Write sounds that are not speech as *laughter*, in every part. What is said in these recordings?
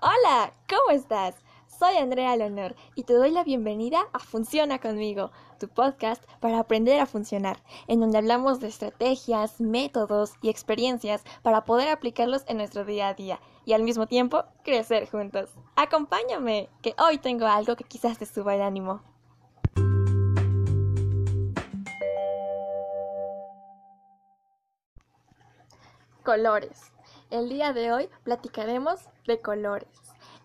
Hola, ¿cómo estás? Soy Andrea Leonor y te doy la bienvenida a Funciona conmigo, tu podcast para aprender a funcionar, en donde hablamos de estrategias, métodos y experiencias para poder aplicarlos en nuestro día a día y al mismo tiempo crecer juntos. Acompáñame, que hoy tengo algo que quizás te suba el ánimo. Colores. El día de hoy platicaremos de colores,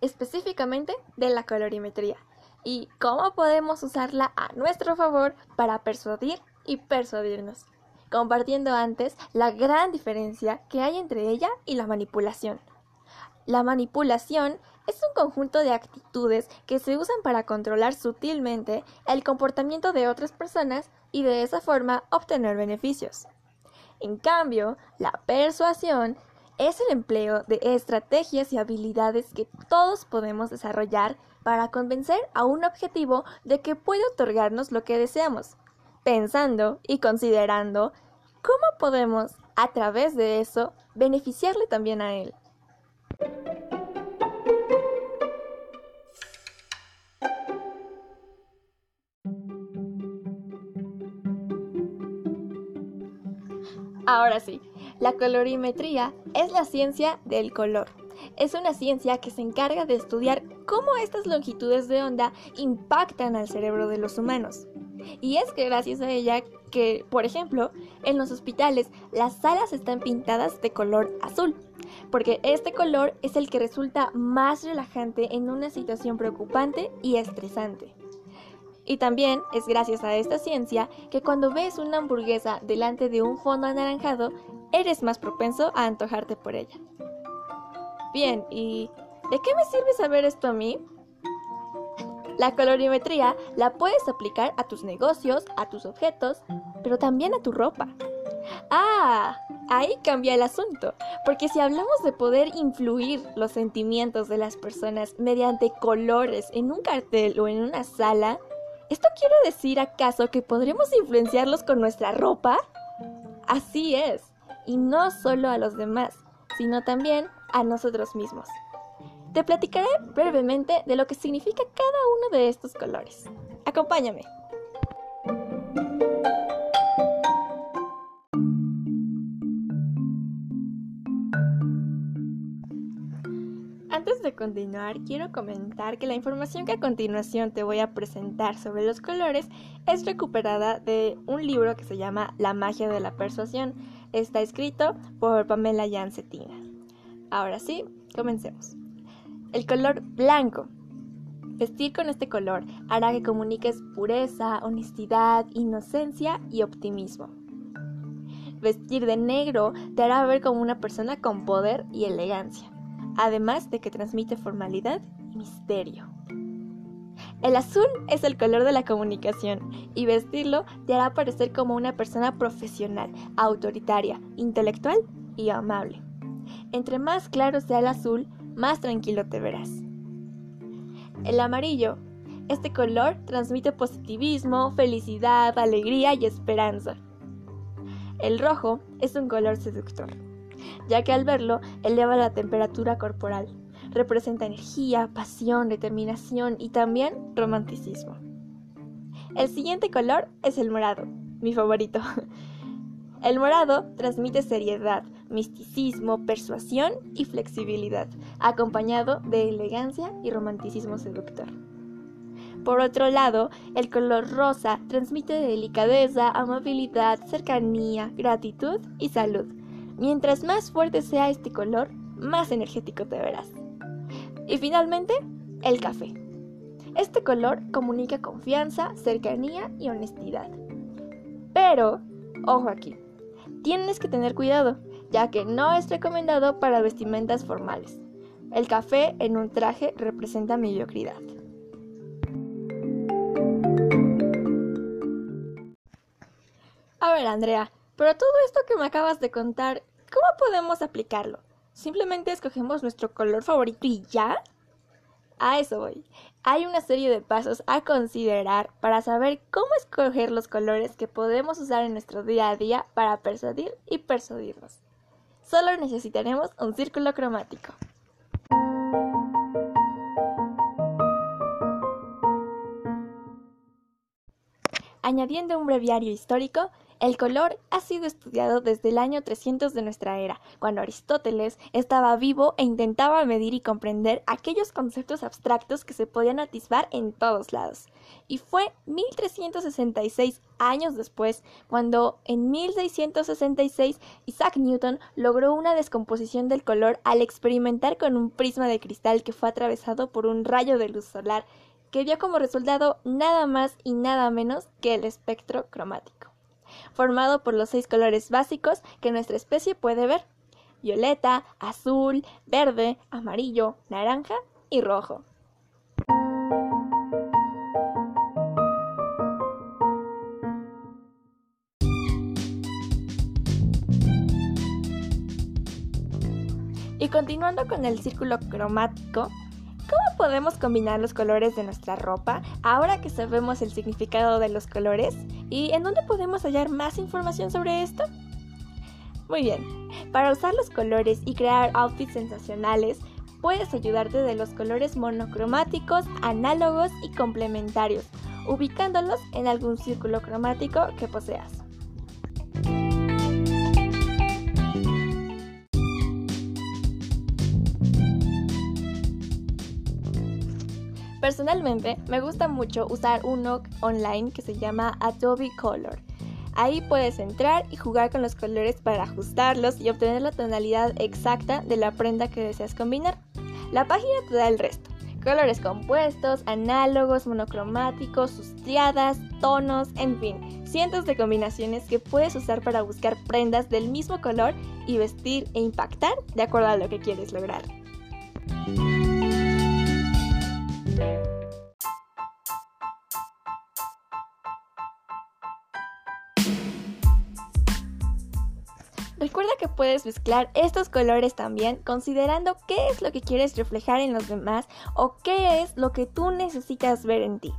específicamente de la colorimetría y cómo podemos usarla a nuestro favor para persuadir y persuadirnos, compartiendo antes la gran diferencia que hay entre ella y la manipulación. La manipulación es un conjunto de actitudes que se usan para controlar sutilmente el comportamiento de otras personas y de esa forma obtener beneficios. En cambio, la persuasión es el empleo de estrategias y habilidades que todos podemos desarrollar para convencer a un objetivo de que puede otorgarnos lo que deseamos, pensando y considerando cómo podemos, a través de eso, beneficiarle también a él. Ahora sí, la colorimetría es la ciencia del color. Es una ciencia que se encarga de estudiar cómo estas longitudes de onda impactan al cerebro de los humanos. Y es que gracias a ella que, por ejemplo, en los hospitales las salas están pintadas de color azul, porque este color es el que resulta más relajante en una situación preocupante y estresante. Y también es gracias a esta ciencia que cuando ves una hamburguesa delante de un fondo anaranjado, eres más propenso a antojarte por ella. Bien, ¿y de qué me sirve saber esto a mí? La colorimetría la puedes aplicar a tus negocios, a tus objetos, pero también a tu ropa. Ah, ahí cambia el asunto, porque si hablamos de poder influir los sentimientos de las personas mediante colores en un cartel o en una sala, ¿Esto quiere decir acaso que podremos influenciarlos con nuestra ropa? Así es, y no solo a los demás, sino también a nosotros mismos. Te platicaré brevemente de lo que significa cada uno de estos colores. Acompáñame. Antes de continuar, quiero comentar que la información que a continuación te voy a presentar sobre los colores es recuperada de un libro que se llama La magia de la persuasión. Está escrito por Pamela Jancetina. Ahora sí, comencemos. El color blanco. Vestir con este color hará que comuniques pureza, honestidad, inocencia y optimismo. Vestir de negro te hará ver como una persona con poder y elegancia además de que transmite formalidad y misterio. El azul es el color de la comunicación y vestirlo te hará parecer como una persona profesional, autoritaria, intelectual y amable. Entre más claro sea el azul, más tranquilo te verás. El amarillo. Este color transmite positivismo, felicidad, alegría y esperanza. El rojo es un color seductor ya que al verlo eleva la temperatura corporal. Representa energía, pasión, determinación y también romanticismo. El siguiente color es el morado, mi favorito. *laughs* El morado transmite seriedad, misticismo, persuasión y flexibilidad, acompañado de elegancia y romanticismo seductor. Por otro lado, el color rosa transmite delicadeza, amabilidad, cercanía, gratitud y salud, Mientras más fuerte sea este color, más energético te verás. Y finalmente, el café. Este color comunica confianza, cercanía y honestidad. Pero, ojo aquí, tienes que tener cuidado, ya que no es recomendado para vestimentas formales. El café en un traje representa mediocridad. A ver, Andrea, pero todo esto que me acabas de contar, ¿cómo podemos aplicarlo? Simplemente escogemos nuestro color favorito y ya. A eso voy. Hay una serie de pasos a considerar para saber cómo escoger los colores que podemos usar en nuestro día a día para persuadir y persuadirnos. Solo necesitaremos un círculo cromático. Añadiendo un breviario histórico, el color ha sido estudiado desde el año 300 de nuestra era, cuando Aristóteles estaba vivo e intentaba medir y comprender aquellos conceptos abstractos que se podían atisbar en todos lados. Y fue 1366 años después cuando en 1666 Isaac Newton logró una descomposición del color al experimentar con un prisma de cristal que fue atravesado por un rayo de luz solar que dio como resultado nada más y nada menos que el espectro cromático formado por los seis colores básicos que nuestra especie puede ver. Violeta, azul, verde, amarillo, naranja y rojo. Y continuando con el círculo cromático, ¿Cómo podemos combinar los colores de nuestra ropa ahora que sabemos el significado de los colores? ¿Y en dónde podemos hallar más información sobre esto? Muy bien, para usar los colores y crear outfits sensacionales, puedes ayudarte de los colores monocromáticos, análogos y complementarios, ubicándolos en algún círculo cromático que poseas. Personalmente, me gusta mucho usar uno online que se llama Adobe Color. Ahí puedes entrar y jugar con los colores para ajustarlos y obtener la tonalidad exacta de la prenda que deseas combinar. La página te da el resto. Colores compuestos, análogos, monocromáticos, sustriadas, tonos, en fin, cientos de combinaciones que puedes usar para buscar prendas del mismo color y vestir e impactar de acuerdo a lo que quieres lograr. Puedes mezclar estos colores también considerando qué es lo que quieres reflejar en los demás o qué es lo que tú necesitas ver en ti.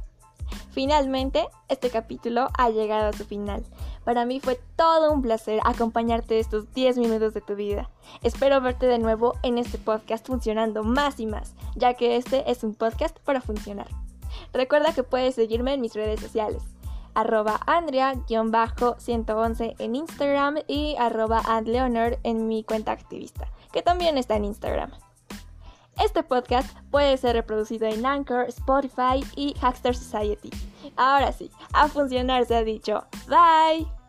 Finalmente, este capítulo ha llegado a su final. Para mí fue todo un placer acompañarte estos 10 minutos de tu vida. Espero verte de nuevo en este podcast funcionando más y más, ya que este es un podcast para funcionar. Recuerda que puedes seguirme en mis redes sociales arroba Andrea-111 en Instagram y arroba Andleonor en mi cuenta activista, que también está en Instagram. Este podcast puede ser reproducido en Anchor, Spotify y Hackster Society. Ahora sí, a funcionar se ha dicho. Bye.